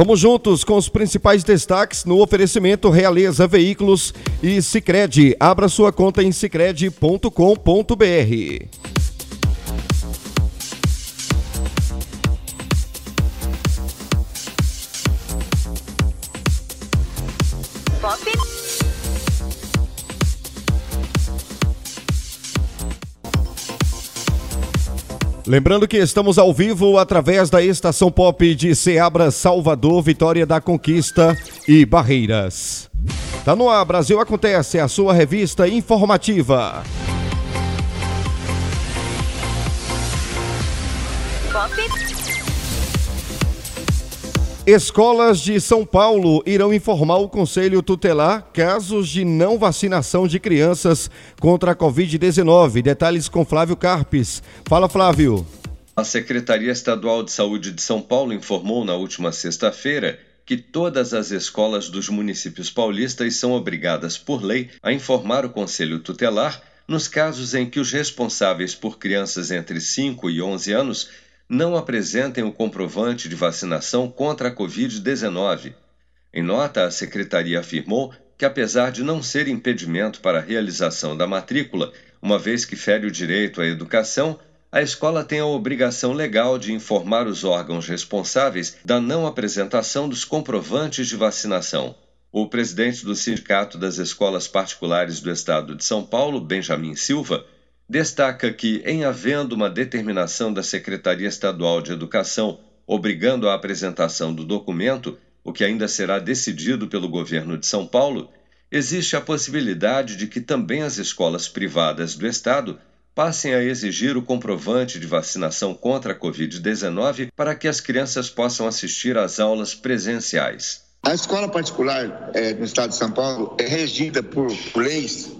Vamos juntos com os principais destaques no oferecimento Realeza Veículos e Sicredi. Abra sua conta em sicredi.com.br. Lembrando que estamos ao vivo através da estação pop de Ceabra, Salvador, Vitória da Conquista e Barreiras. Tá no ar, Brasil Acontece, a sua revista informativa. Pop. Escolas de São Paulo irão informar o Conselho Tutelar casos de não vacinação de crianças contra a Covid-19. Detalhes com Flávio Carpes. Fala, Flávio. A Secretaria Estadual de Saúde de São Paulo informou na última sexta-feira que todas as escolas dos municípios paulistas são obrigadas por lei a informar o Conselho Tutelar nos casos em que os responsáveis por crianças entre 5 e 11 anos não apresentem o comprovante de vacinação contra a Covid-19. Em nota, a secretaria afirmou que, apesar de não ser impedimento para a realização da matrícula, uma vez que fere o direito à educação, a escola tem a obrigação legal de informar os órgãos responsáveis da não apresentação dos comprovantes de vacinação. O presidente do Sindicato das Escolas Particulares do Estado de São Paulo, Benjamin Silva, destaca que, em havendo uma determinação da Secretaria Estadual de Educação obrigando a apresentação do documento, o que ainda será decidido pelo governo de São Paulo, existe a possibilidade de que também as escolas privadas do Estado passem a exigir o comprovante de vacinação contra a Covid-19 para que as crianças possam assistir às aulas presenciais. A escola particular é, no estado de São Paulo é regida por leis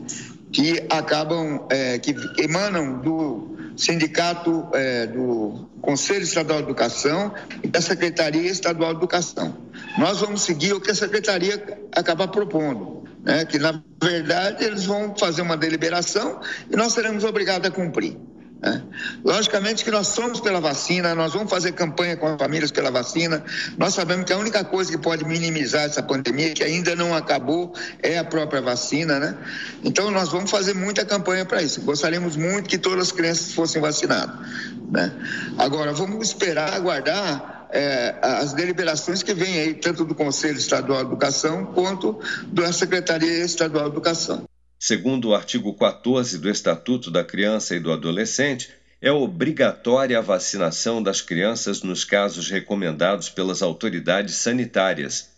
que acabam, é, que emanam do sindicato é, do Conselho Estadual de Educação e da Secretaria Estadual de Educação. Nós vamos seguir o que a Secretaria acaba propondo, né? que na verdade eles vão fazer uma deliberação e nós seremos obrigados a cumprir. Né? Logicamente que nós somos pela vacina, nós vamos fazer campanha com as famílias pela vacina. Nós sabemos que a única coisa que pode minimizar essa pandemia, que ainda não acabou, é a própria vacina, né? Então nós vamos fazer muita campanha para isso. Gostaríamos muito que todas as crianças fossem vacinadas. Né? Agora, vamos esperar, aguardar é, as deliberações que vêm aí, tanto do Conselho Estadual de Educação quanto da Secretaria Estadual de Educação. Segundo o artigo 14 do Estatuto da Criança e do Adolescente, é obrigatória a vacinação das crianças nos casos recomendados pelas autoridades sanitárias.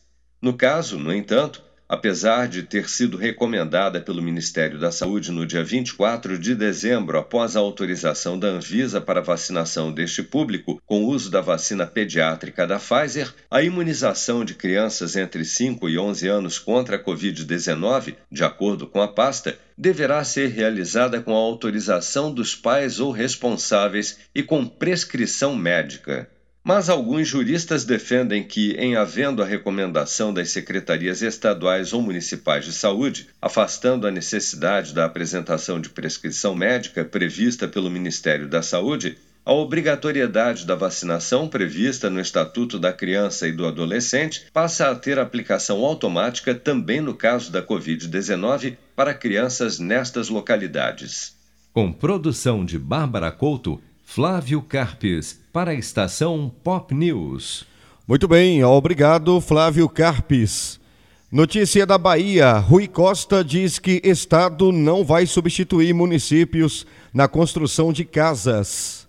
No caso, no entanto, apesar de ter sido recomendada pelo Ministério da Saúde no dia 24 de dezembro, após a autorização da Anvisa para vacinação deste público com o uso da vacina pediátrica da Pfizer, a imunização de crianças entre 5 e 11 anos contra a Covid-19, de acordo com a pasta, deverá ser realizada com a autorização dos pais ou responsáveis e com prescrição médica. Mas alguns juristas defendem que, em havendo a recomendação das secretarias estaduais ou municipais de saúde, afastando a necessidade da apresentação de prescrição médica prevista pelo Ministério da Saúde, a obrigatoriedade da vacinação prevista no Estatuto da Criança e do Adolescente passa a ter aplicação automática também no caso da Covid-19 para crianças nestas localidades. Com produção de Bárbara Couto Flávio Carpes, para a estação Pop News. Muito bem, obrigado, Flávio Carpes. Notícia da Bahia: Rui Costa diz que Estado não vai substituir municípios na construção de casas.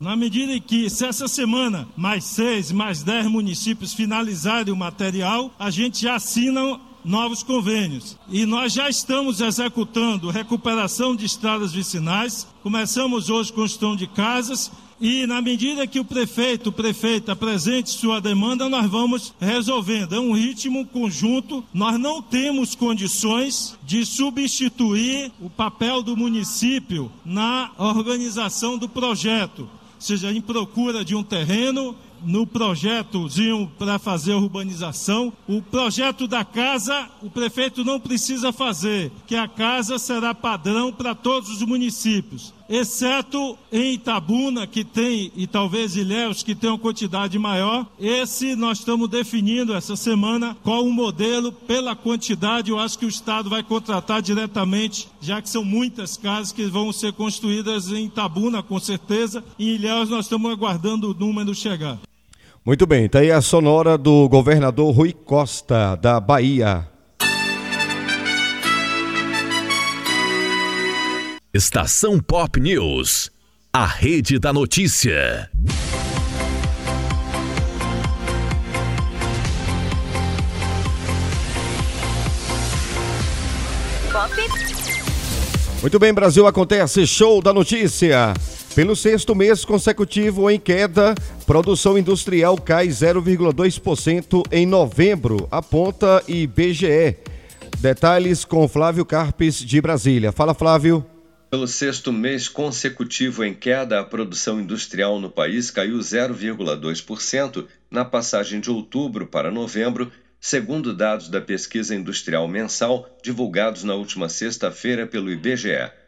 Na medida em que, se essa semana mais seis, mais dez municípios finalizarem o material, a gente já assina novos convênios. E nós já estamos executando recuperação de estradas vicinais. Começamos hoje construção de casas e na medida que o prefeito, o prefeito apresente sua demanda, nós vamos resolvendo. É um ritmo conjunto. Nós não temos condições de substituir o papel do município na organização do projeto, seja em procura de um terreno, no projetozinho para fazer urbanização. O projeto da casa, o prefeito não precisa fazer, que a casa será padrão para todos os municípios, exceto em Itabuna, que tem, e talvez Ilhéus, que tem uma quantidade maior. Esse nós estamos definindo essa semana qual o modelo pela quantidade. Eu acho que o Estado vai contratar diretamente, já que são muitas casas que vão ser construídas em Itabuna, com certeza. Em Ilhéus nós estamos aguardando o número chegar. Muito bem, tá aí a sonora do governador Rui Costa, da Bahia. Estação Pop News, a rede da notícia. Pop. Muito bem, Brasil, acontece show da notícia. Pelo sexto mês consecutivo em queda, produção industrial cai 0,2% em novembro, aponta IBGE. Detalhes com Flávio Carpes de Brasília. Fala, Flávio. Pelo sexto mês consecutivo em queda, a produção industrial no país caiu 0,2% na passagem de outubro para novembro, segundo dados da pesquisa industrial mensal divulgados na última sexta-feira pelo IBGE.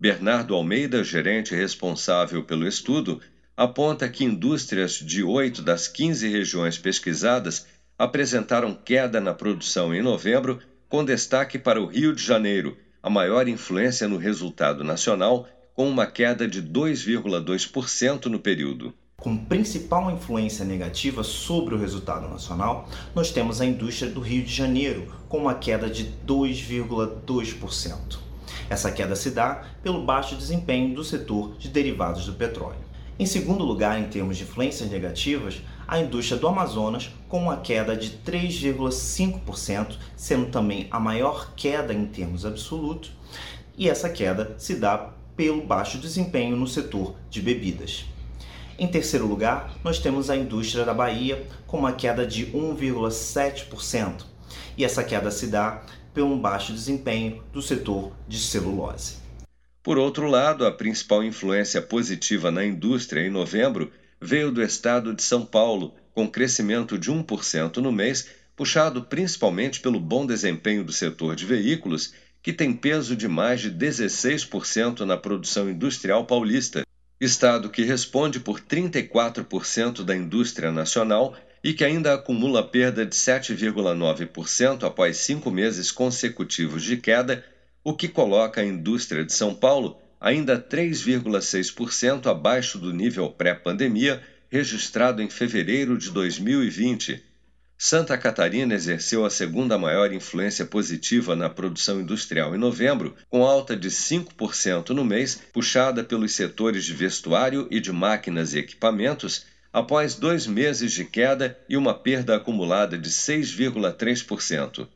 Bernardo Almeida, gerente responsável pelo estudo, aponta que indústrias de oito das 15 regiões pesquisadas apresentaram queda na produção em novembro, com destaque para o Rio de Janeiro, a maior influência no resultado nacional, com uma queda de 2,2% no período. Como principal influência negativa sobre o resultado nacional, nós temos a indústria do Rio de Janeiro, com uma queda de 2,2%. Essa queda se dá pelo baixo desempenho do setor de derivados do petróleo. Em segundo lugar, em termos de influências negativas, a indústria do Amazonas, com uma queda de 3,5%, sendo também a maior queda em termos absolutos, e essa queda se dá pelo baixo desempenho no setor de bebidas. Em terceiro lugar, nós temos a indústria da Bahia, com uma queda de 1,7%, e essa queda se dá pelo baixo desempenho do setor de celulose. Por outro lado, a principal influência positiva na indústria em novembro veio do estado de São Paulo, com crescimento de 1% no mês, puxado principalmente pelo bom desempenho do setor de veículos, que tem peso de mais de 16% na produção industrial paulista, estado que responde por 34% da indústria nacional e que ainda acumula perda de 7,9% após cinco meses consecutivos de queda, o que coloca a indústria de São Paulo ainda 3,6% abaixo do nível pré-pandemia registrado em fevereiro de 2020. Santa Catarina exerceu a segunda maior influência positiva na produção industrial em novembro, com alta de 5% no mês, puxada pelos setores de vestuário e de máquinas e equipamentos após dois meses de queda e uma perda acumulada de 6,3%.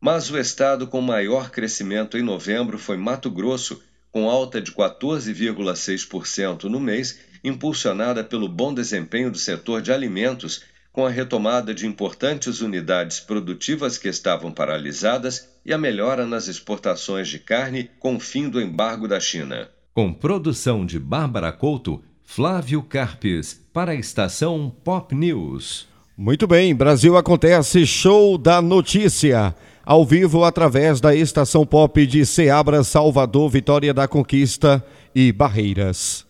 Mas o estado com maior crescimento em novembro foi Mato Grosso, com alta de 14,6% no mês, impulsionada pelo bom desempenho do setor de alimentos, com a retomada de importantes unidades produtivas que estavam paralisadas e a melhora nas exportações de carne com o fim do embargo da China. Com produção de Bárbara Couto, Flávio Carpes, para a estação Pop News. Muito bem, Brasil acontece show da notícia. Ao vivo através da estação pop de Ceabra, Salvador, Vitória da Conquista e Barreiras.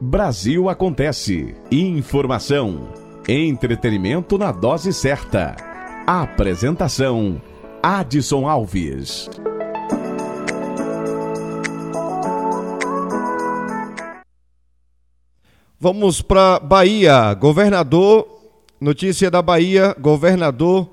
Brasil acontece. Informação. Entretenimento na dose certa. Apresentação Adson Alves. Vamos para Bahia. Governador, notícia da Bahia, governador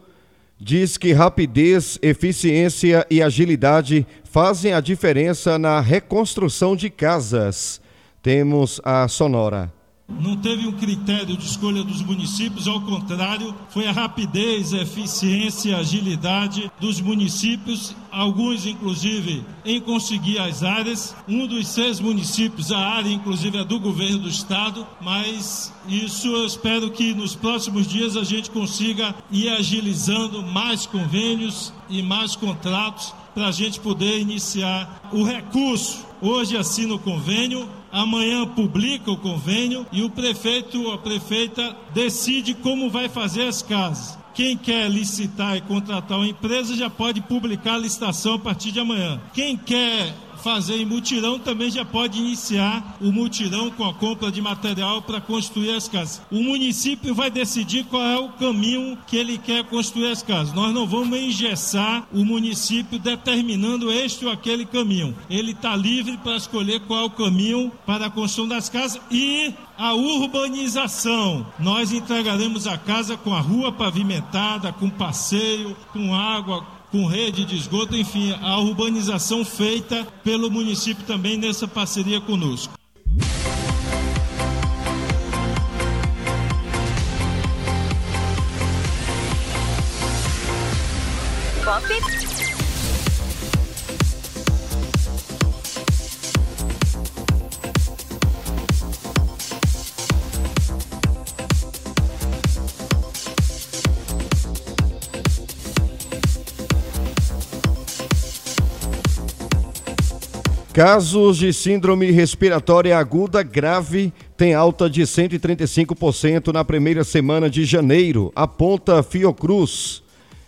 diz que rapidez, eficiência e agilidade fazem a diferença na reconstrução de casas. Temos a Sonora. Não teve um critério de escolha dos municípios, ao contrário, foi a rapidez, a eficiência a agilidade dos municípios, alguns inclusive em conseguir as áreas. Um dos seis municípios, a área inclusive é do governo do estado, mas isso eu espero que nos próximos dias a gente consiga ir agilizando mais convênios e mais contratos para a gente poder iniciar o recurso. Hoje assina o convênio, amanhã publica o convênio e o prefeito ou a prefeita decide como vai fazer as casas. Quem quer licitar e contratar uma empresa já pode publicar a licitação a partir de amanhã. Quem quer fazer em mutirão, também já pode iniciar o mutirão com a compra de material para construir as casas. O município vai decidir qual é o caminho que ele quer construir as casas. Nós não vamos engessar o município determinando este ou aquele caminho. Ele está livre para escolher qual é o caminho para a construção das casas e a urbanização. Nós entregaremos a casa com a rua pavimentada, com passeio, com água, com rede de esgoto, enfim, a urbanização feita pelo município também nessa parceria conosco. Casos de síndrome respiratória aguda grave têm alta de 135% na primeira semana de janeiro, aponta Fiocruz.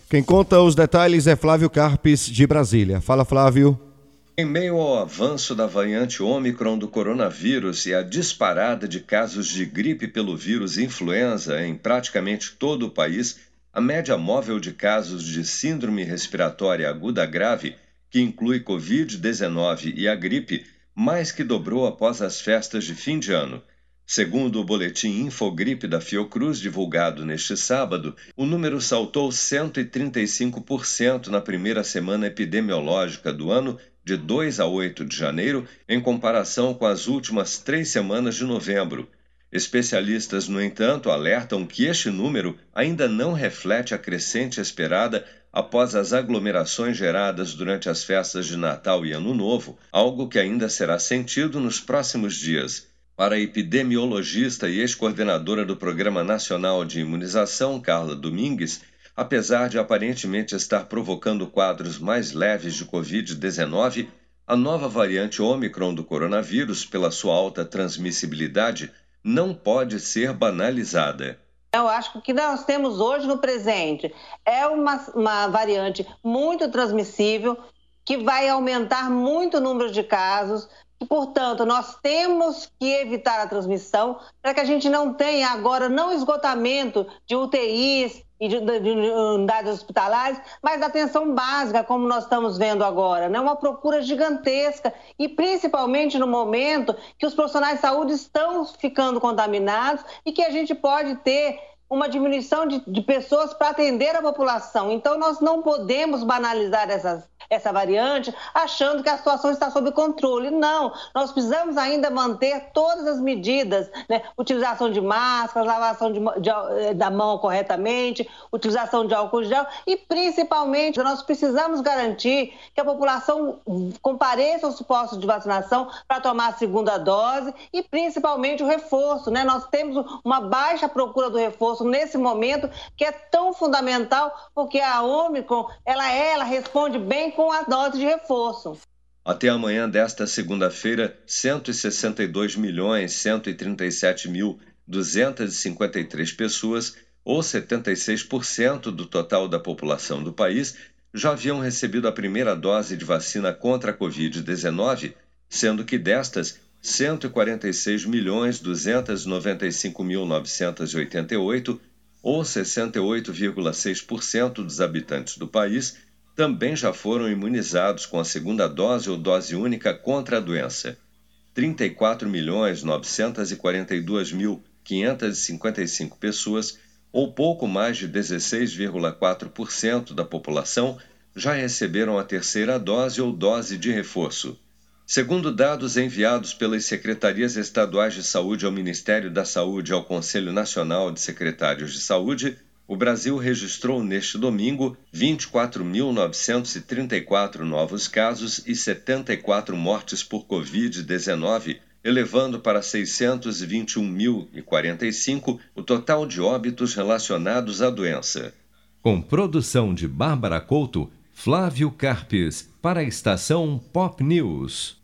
Quem conta os detalhes é Flávio Carpes, de Brasília. Fala, Flávio. Em meio ao avanço da variante Ômicron do coronavírus e a disparada de casos de gripe pelo vírus influenza em praticamente todo o país, a média móvel de casos de síndrome respiratória aguda grave que inclui Covid-19 e a gripe, mais que dobrou após as festas de fim de ano. Segundo o boletim Infogripe da Fiocruz divulgado neste sábado, o número saltou 135% na primeira semana epidemiológica do ano, de 2 a 8 de janeiro, em comparação com as últimas três semanas de novembro. Especialistas, no entanto, alertam que este número ainda não reflete a crescente esperada após as aglomerações geradas durante as festas de Natal e Ano Novo, algo que ainda será sentido nos próximos dias. Para a epidemiologista e ex-coordenadora do Programa Nacional de Imunização, Carla Domingues, apesar de aparentemente estar provocando quadros mais leves de Covid-19, a nova variante Ômicron do coronavírus, pela sua alta transmissibilidade, não pode ser banalizada. Eu acho que o que nós temos hoje no presente é uma, uma variante muito transmissível, que vai aumentar muito o número de casos, e, portanto, nós temos que evitar a transmissão para que a gente não tenha agora não esgotamento de UTIs e de, de, de unidades hospitalares, mas da atenção básica, como nós estamos vendo agora, né? uma procura gigantesca e principalmente no momento que os profissionais de saúde estão ficando contaminados e que a gente pode ter uma diminuição de, de pessoas para atender a população. Então, nós não podemos banalizar essas, essa variante achando que a situação está sob controle. Não, nós precisamos ainda manter todas as medidas, né? utilização de máscaras, lavação de, de, eh, da mão corretamente, utilização de álcool gel e, principalmente, nós precisamos garantir que a população compareça aos postos de vacinação para tomar a segunda dose e, principalmente, o reforço. Né? Nós temos uma baixa procura do reforço nesse momento que é tão fundamental, porque a Omicron, ela é, ela responde bem com a dose de reforço. Até amanhã desta segunda-feira, 162 milhões 137 mil 253 pessoas, ou 76% do total da população do país, já haviam recebido a primeira dose de vacina contra a Covid-19, sendo que destas, 146 milhões 295 mil 988, ou 68,6% dos habitantes do país, também já foram imunizados com a segunda dose ou dose única contra a doença. 34 milhões 942 mil 555 pessoas, ou pouco mais de 16,4% da população, já receberam a terceira dose ou dose de reforço. Segundo dados enviados pelas secretarias estaduais de saúde ao Ministério da Saúde e ao Conselho Nacional de Secretários de Saúde, o Brasil registrou neste domingo 24.934 novos casos e 74 mortes por Covid-19, elevando para 621.045 o total de óbitos relacionados à doença. Com produção de Bárbara Couto, Flávio Carpes, para a estação Pop News.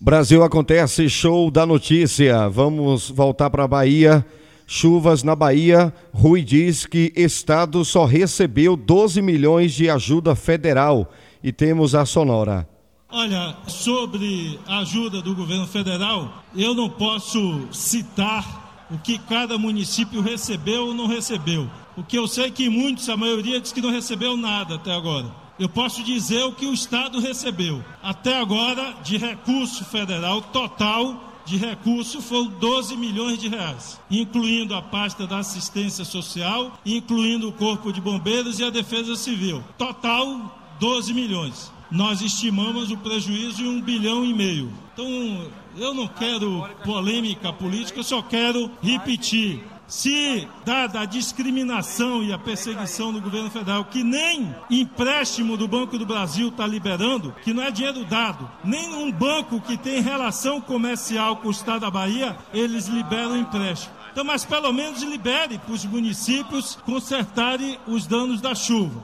Brasil acontece show da notícia. Vamos voltar para a Bahia. Chuvas na Bahia. Rui diz que estado só recebeu 12 milhões de ajuda federal. E temos a Sonora. Olha, sobre a ajuda do governo federal, eu não posso citar o que cada município recebeu ou não recebeu. O que eu sei é que muitos, a maioria, diz que não recebeu nada até agora. Eu posso dizer o que o Estado recebeu. Até agora, de recurso federal total, de recurso foram 12 milhões de reais, incluindo a pasta da assistência social, incluindo o Corpo de Bombeiros e a Defesa Civil. Total, 12 milhões nós estimamos o prejuízo em um bilhão e meio. Então, eu não quero polêmica política, eu só quero repetir. Se, dada a discriminação e a perseguição do governo federal, que nem empréstimo do Banco do Brasil está liberando, que não é dinheiro dado, nem um banco que tem relação comercial com o Estado da Bahia, eles liberam empréstimo. Então, mas pelo menos libere para os municípios consertarem os danos da chuva.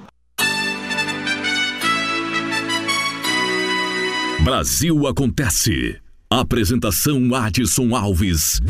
Brasil Acontece. Apresentação Adson Alves.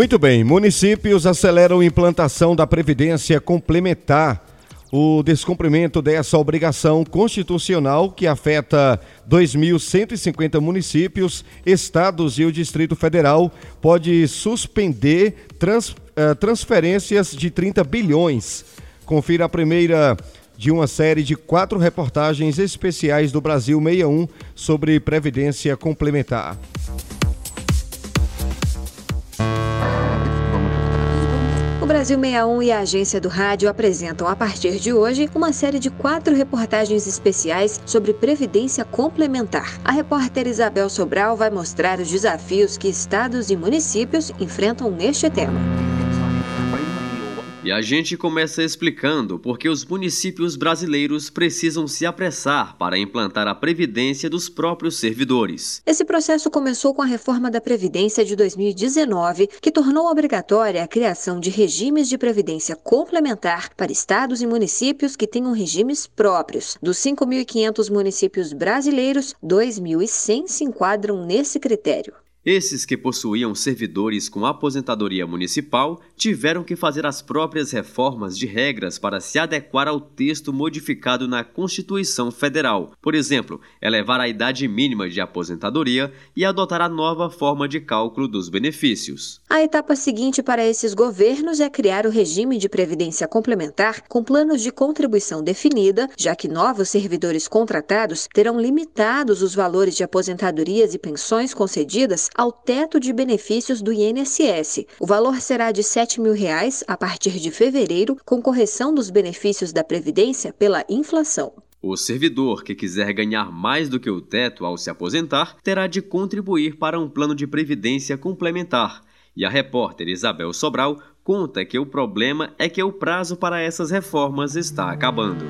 Muito bem, municípios aceleram a implantação da Previdência Complementar. O descumprimento dessa obrigação constitucional que afeta 2.150 municípios, estados e o Distrito Federal pode suspender trans, uh, transferências de 30 bilhões. Confira a primeira de uma série de quatro reportagens especiais do Brasil 61 sobre Previdência Complementar. Brasil 61 e a Agência do Rádio apresentam a partir de hoje uma série de quatro reportagens especiais sobre previdência complementar. A repórter Isabel Sobral vai mostrar os desafios que estados e municípios enfrentam neste tema. E a gente começa explicando por que os municípios brasileiros precisam se apressar para implantar a previdência dos próprios servidores. Esse processo começou com a reforma da Previdência de 2019, que tornou obrigatória a criação de regimes de previdência complementar para estados e municípios que tenham regimes próprios. Dos 5.500 municípios brasileiros, 2.100 se enquadram nesse critério. Esses que possuíam servidores com aposentadoria municipal tiveram que fazer as próprias reformas de regras para se adequar ao texto modificado na Constituição Federal. Por exemplo, elevar a idade mínima de aposentadoria e adotar a nova forma de cálculo dos benefícios. A etapa seguinte para esses governos é criar o regime de previdência complementar com planos de contribuição definida, já que novos servidores contratados terão limitados os valores de aposentadorias e pensões concedidas ao teto de benefícios do INSS. O valor será de R$ 7 mil reais a partir de fevereiro, com correção dos benefícios da Previdência pela inflação. O servidor que quiser ganhar mais do que o teto ao se aposentar terá de contribuir para um plano de previdência complementar. E a repórter Isabel Sobral conta que o problema é que o prazo para essas reformas está acabando.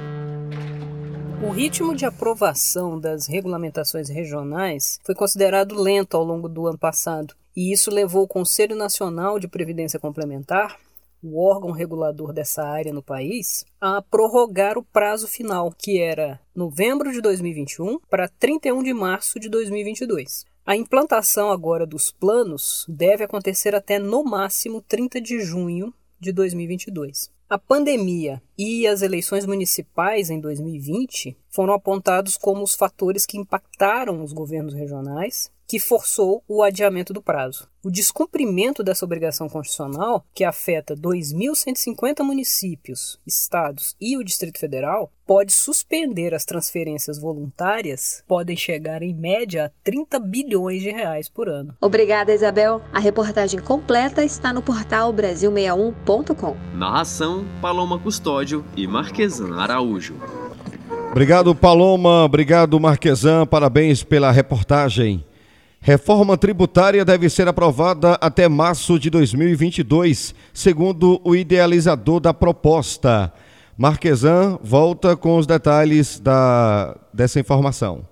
O ritmo de aprovação das regulamentações regionais foi considerado lento ao longo do ano passado, e isso levou o Conselho Nacional de Previdência Complementar o órgão regulador dessa área no país, a prorrogar o prazo final, que era novembro de 2021 para 31 de março de 2022. A implantação agora dos planos deve acontecer até no máximo 30 de junho de 2022. A pandemia e as eleições municipais em 2020 foram apontados como os fatores que impactaram os governos regionais que forçou o adiamento do prazo. O descumprimento dessa obrigação constitucional, que afeta 2.150 municípios, estados e o Distrito Federal, pode suspender as transferências voluntárias, podem chegar em média a 30 bilhões de reais por ano. Obrigada, Isabel. A reportagem completa está no portal brasil61.com. Narração: Paloma Custódio e Marquesan Araújo. Obrigado, Paloma. Obrigado, Marquesan. Parabéns pela reportagem. Reforma tributária deve ser aprovada até março de 2022, segundo o idealizador da proposta. Marquesan volta com os detalhes da, dessa informação.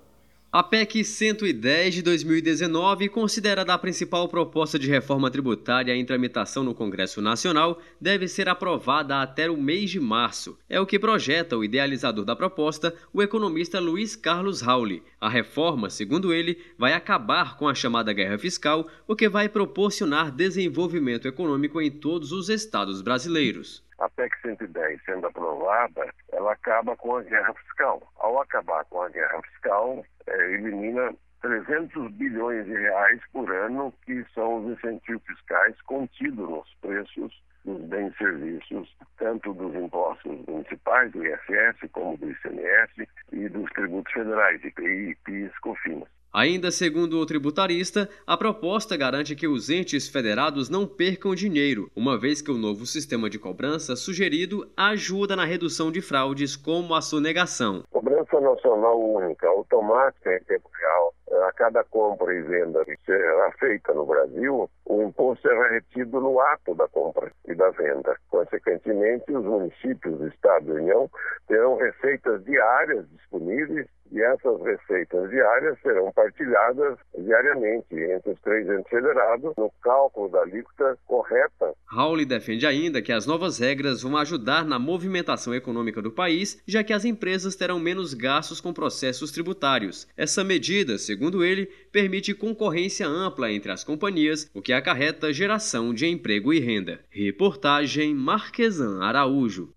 A PEC 110 de 2019, considerada a principal proposta de reforma tributária em tramitação no Congresso Nacional, deve ser aprovada até o mês de março. É o que projeta o idealizador da proposta, o economista Luiz Carlos Rauli. A reforma, segundo ele, vai acabar com a chamada guerra fiscal, o que vai proporcionar desenvolvimento econômico em todos os estados brasileiros a PEC 110 sendo aprovada, ela acaba com a guerra fiscal. Ao acabar com a guerra fiscal, é, elimina 300 bilhões de reais por ano, que são os incentivos fiscais contidos nos preços dos bens e serviços, tanto dos impostos municipais, do ISS, como do ICMS e dos tributos federais, IPI, PIS, COFINS. Ainda segundo o tributarista, a proposta garante que os entes federados não percam dinheiro, uma vez que o novo sistema de cobrança sugerido ajuda na redução de fraudes como a sonegação. Cobrança nacional única, automática em tempo real. A cada compra e venda que será feita no Brasil, o imposto será retido no ato da compra e da venda. Consequentemente, os municípios, Estado e União terão receitas diárias disponíveis e essas receitas diárias serão partilhadas diariamente entre os três entes federados no cálculo da alíquota correta. Raul defende ainda que as novas regras vão ajudar na movimentação econômica do país, já que as empresas terão menos gastos com processos tributários. Essa medida, segundo ele, permite concorrência ampla entre as companhias, o que acarreta geração de emprego e renda. Reportagem Marquesan Araújo.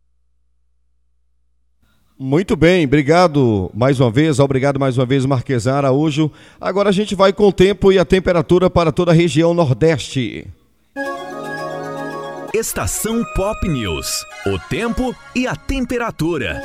Muito bem, obrigado mais uma vez, obrigado mais uma vez, Marquesan Araújo. Agora a gente vai com o tempo e a temperatura para toda a região Nordeste. Estação Pop News. O tempo e a temperatura.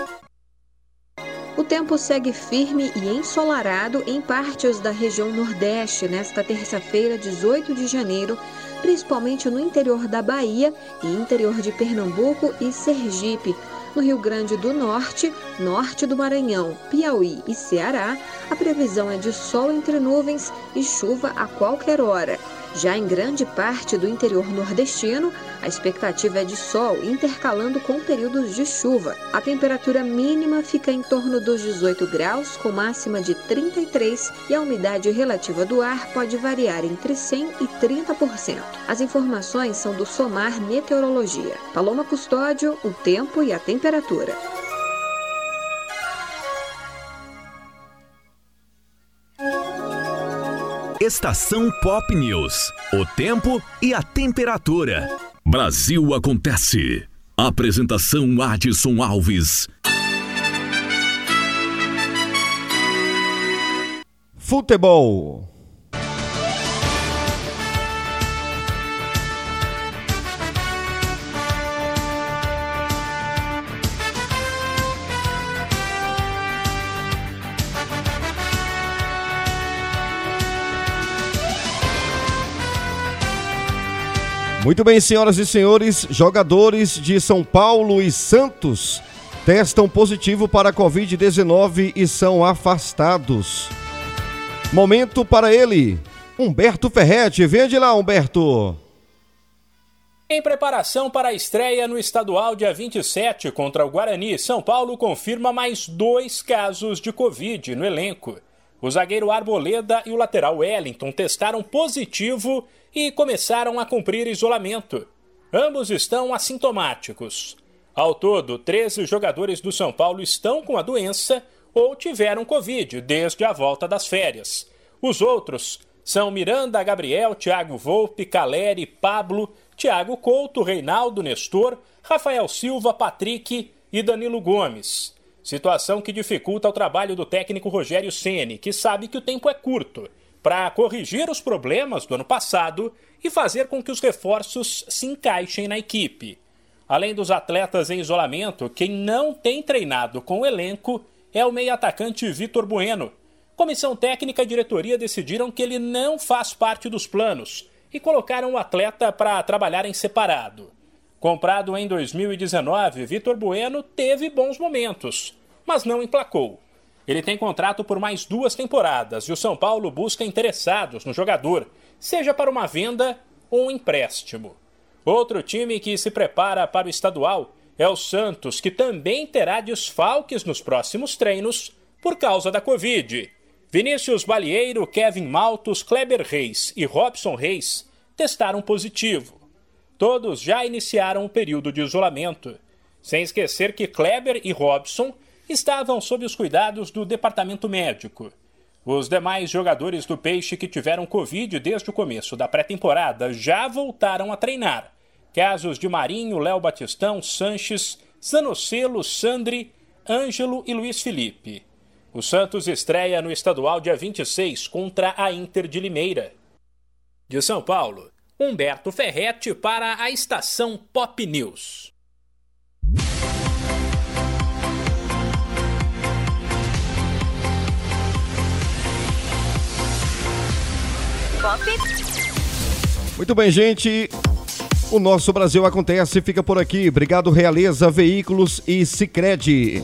O tempo segue firme e ensolarado em partes da região Nordeste nesta terça-feira, 18 de janeiro, principalmente no interior da Bahia e interior de Pernambuco e Sergipe no Rio Grande do Norte, norte do Maranhão, Piauí e Ceará, a previsão é de sol entre nuvens e chuva a qualquer hora. Já em grande parte do interior nordestino, a expectativa é de sol intercalando com períodos de chuva. A temperatura mínima fica em torno dos 18 graus, com máxima de 33, e a umidade relativa do ar pode variar entre 100 e 30%. As informações são do Somar Meteorologia. Paloma Custódio, o tempo e a temperatura. Estação Pop News. O tempo e a temperatura. Brasil acontece. Apresentação Adson Alves. Futebol. Muito bem, senhoras e senhores, jogadores de São Paulo e Santos testam positivo para a Covid-19 e são afastados. Momento para ele, Humberto Ferretti. Vende lá, Humberto. Em preparação para a estreia no estadual dia 27 contra o Guarani, São Paulo confirma mais dois casos de Covid no elenco. O zagueiro Arboleda e o lateral Wellington testaram positivo e começaram a cumprir isolamento. Ambos estão assintomáticos. Ao todo, 13 jogadores do São Paulo estão com a doença ou tiveram Covid desde a volta das férias. Os outros são Miranda, Gabriel, Thiago Volpe, Caleri, Pablo, Thiago Couto, Reinaldo, Nestor, Rafael Silva, Patrick e Danilo Gomes. Situação que dificulta o trabalho do técnico Rogério Ceni, que sabe que o tempo é curto, para corrigir os problemas do ano passado e fazer com que os reforços se encaixem na equipe. Além dos atletas em isolamento, quem não tem treinado com o elenco é o meio-atacante Vitor Bueno. Comissão técnica e diretoria decidiram que ele não faz parte dos planos e colocaram o atleta para trabalhar em separado. Comprado em 2019, Vitor Bueno teve bons momentos, mas não emplacou. Ele tem contrato por mais duas temporadas e o São Paulo busca interessados no jogador, seja para uma venda ou um empréstimo. Outro time que se prepara para o estadual é o Santos, que também terá desfalques nos próximos treinos por causa da Covid. Vinícius Balieiro, Kevin Maltos, Kleber Reis e Robson Reis testaram positivo. Todos já iniciaram o período de isolamento, sem esquecer que Kleber e Robson estavam sob os cuidados do departamento médico. Os demais jogadores do Peixe que tiveram Covid desde o começo da pré-temporada já voltaram a treinar Casos de Marinho, Léo Batistão, Sanches, Zanocelo, Sandri, Ângelo e Luiz Felipe. O Santos estreia no estadual dia 26 contra a Inter de Limeira. De São Paulo, Humberto Ferretti para a estação Pop News. Muito bem, gente. O nosso Brasil acontece, fica por aqui. Obrigado Realeza Veículos e Sicredi.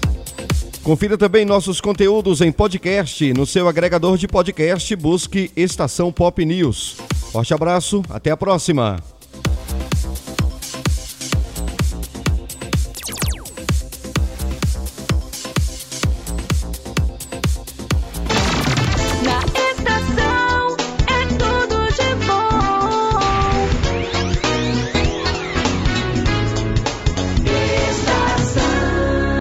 Confira também nossos conteúdos em podcast no seu agregador de podcast. Busque Estação Pop News. Forte abraço, até a próxima.